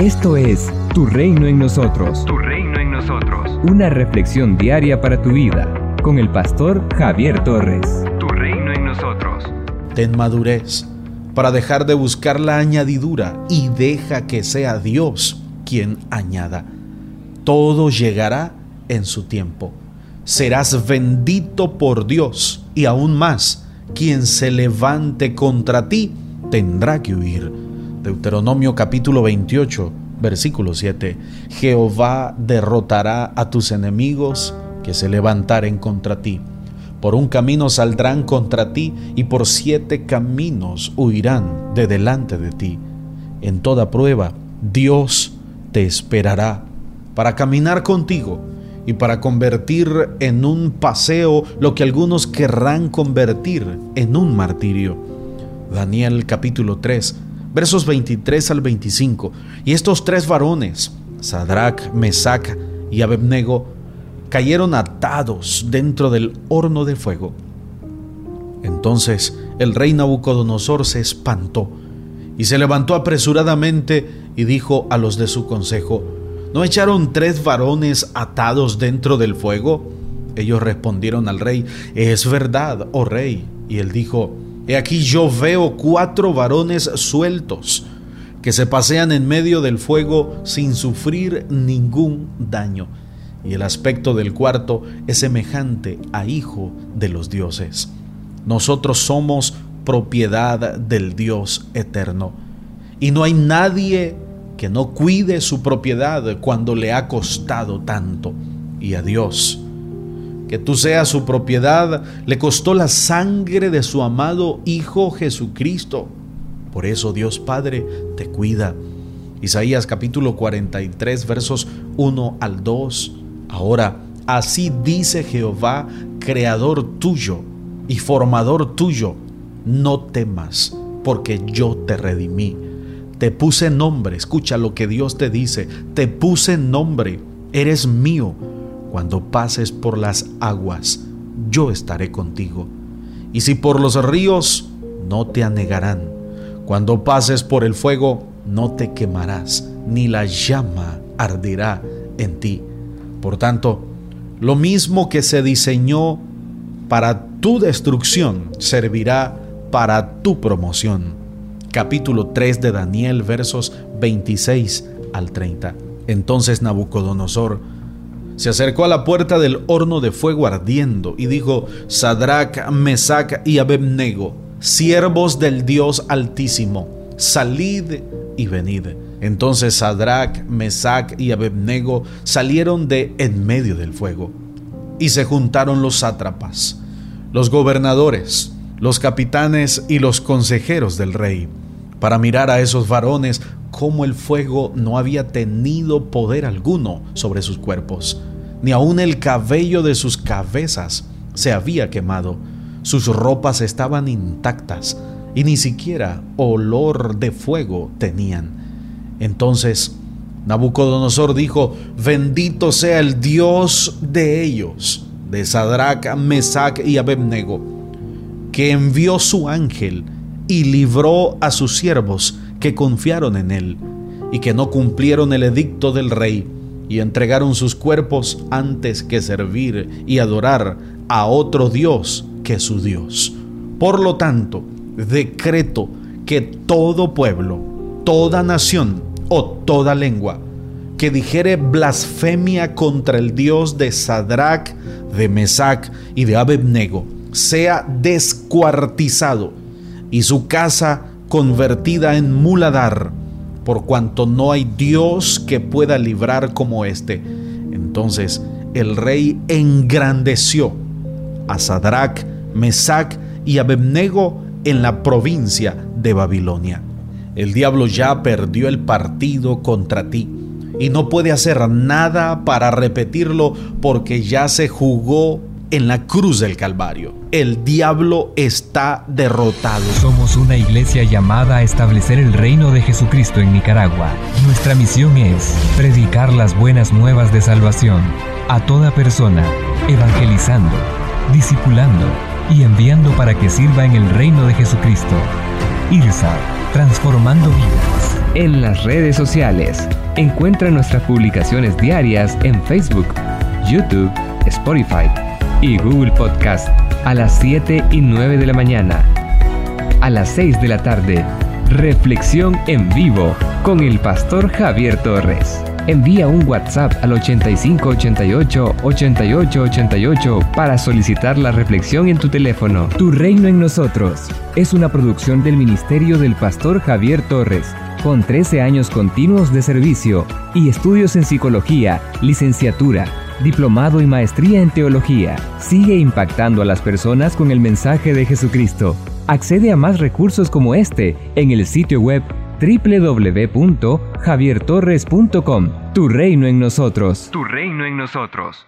Esto es Tu Reino en Nosotros. Tu reino en nosotros. Una reflexión diaria para tu vida con el pastor Javier Torres. Tu reino en nosotros. Ten madurez para dejar de buscar la añadidura y deja que sea Dios quien añada. Todo llegará en su tiempo. Serás bendito por Dios y aún más, quien se levante contra ti tendrá que huir. Deuteronomio capítulo 28, versículo 7. Jehová derrotará a tus enemigos que se levantaren contra ti. Por un camino saldrán contra ti y por siete caminos huirán de delante de ti. En toda prueba, Dios te esperará para caminar contigo y para convertir en un paseo lo que algunos querrán convertir en un martirio. Daniel capítulo 3 versos 23 al 25. Y estos tres varones, Sadrach, Mesach y Abednego, cayeron atados dentro del horno de fuego. Entonces el rey Nabucodonosor se espantó y se levantó apresuradamente y dijo a los de su consejo, ¿no echaron tres varones atados dentro del fuego? Ellos respondieron al rey, es verdad, oh rey. Y él dijo, He aquí yo veo cuatro varones sueltos que se pasean en medio del fuego sin sufrir ningún daño. Y el aspecto del cuarto es semejante a hijo de los dioses. Nosotros somos propiedad del Dios eterno. Y no hay nadie que no cuide su propiedad cuando le ha costado tanto. Y a Dios que tú seas su propiedad, le costó la sangre de su amado Hijo Jesucristo. Por eso Dios Padre te cuida. Isaías capítulo 43 versos 1 al 2. Ahora, así dice Jehová, creador tuyo y formador tuyo, no temas, porque yo te redimí. Te puse nombre, escucha lo que Dios te dice, te puse nombre, eres mío cuando pases por las aguas, yo estaré contigo. Y si por los ríos, no te anegarán. Cuando pases por el fuego, no te quemarás, ni la llama arderá en ti. Por tanto, lo mismo que se diseñó para tu destrucción, servirá para tu promoción. Capítulo 3 de Daniel, versos 26 al 30. Entonces Nabucodonosor se acercó a la puerta del horno de fuego ardiendo y dijo, Sadrach, Mesach y Abednego, siervos del Dios Altísimo, salid y venid. Entonces Sadrach, Mesach y Abednego salieron de en medio del fuego. Y se juntaron los sátrapas, los gobernadores, los capitanes y los consejeros del rey, para mirar a esos varones cómo el fuego no había tenido poder alguno sobre sus cuerpos ni aun el cabello de sus cabezas se había quemado. Sus ropas estaban intactas y ni siquiera olor de fuego tenían. Entonces Nabucodonosor dijo, bendito sea el Dios de ellos, de Sadrach, Mesach y Abednego, que envió su ángel y libró a sus siervos que confiaron en él y que no cumplieron el edicto del rey y entregaron sus cuerpos antes que servir y adorar a otro Dios que su Dios. Por lo tanto, decreto que todo pueblo, toda nación o toda lengua que dijere blasfemia contra el Dios de Sadrach, de Mesach y de Abednego sea descuartizado y su casa convertida en muladar por cuanto no hay Dios que pueda librar como éste. Entonces el rey engrandeció a Sadrach, Mesach y Abednego en la provincia de Babilonia. El diablo ya perdió el partido contra ti y no puede hacer nada para repetirlo porque ya se jugó en la cruz del Calvario. El diablo está derrotado. Somos una iglesia llamada a establecer el reino de Jesucristo en Nicaragua. Nuestra misión es predicar las buenas nuevas de salvación a toda persona, evangelizando, discipulando y enviando para que sirva en el reino de Jesucristo. IRSA transformando vidas. En las redes sociales, encuentra nuestras publicaciones diarias en Facebook, YouTube, Spotify y Google Podcast a las 7 y 9 de la mañana. A las 6 de la tarde, reflexión en vivo con el pastor Javier Torres. Envía un WhatsApp al 8588 8888 para solicitar la reflexión en tu teléfono. Tu reino en nosotros es una producción del Ministerio del Pastor Javier Torres, con 13 años continuos de servicio y estudios en psicología, licenciatura, diplomado y maestría en teología. Sigue impactando a las personas con el mensaje de Jesucristo. Accede a más recursos como este en el sitio web www.javiertorres.com. Tu reino en nosotros. Tu reino en nosotros.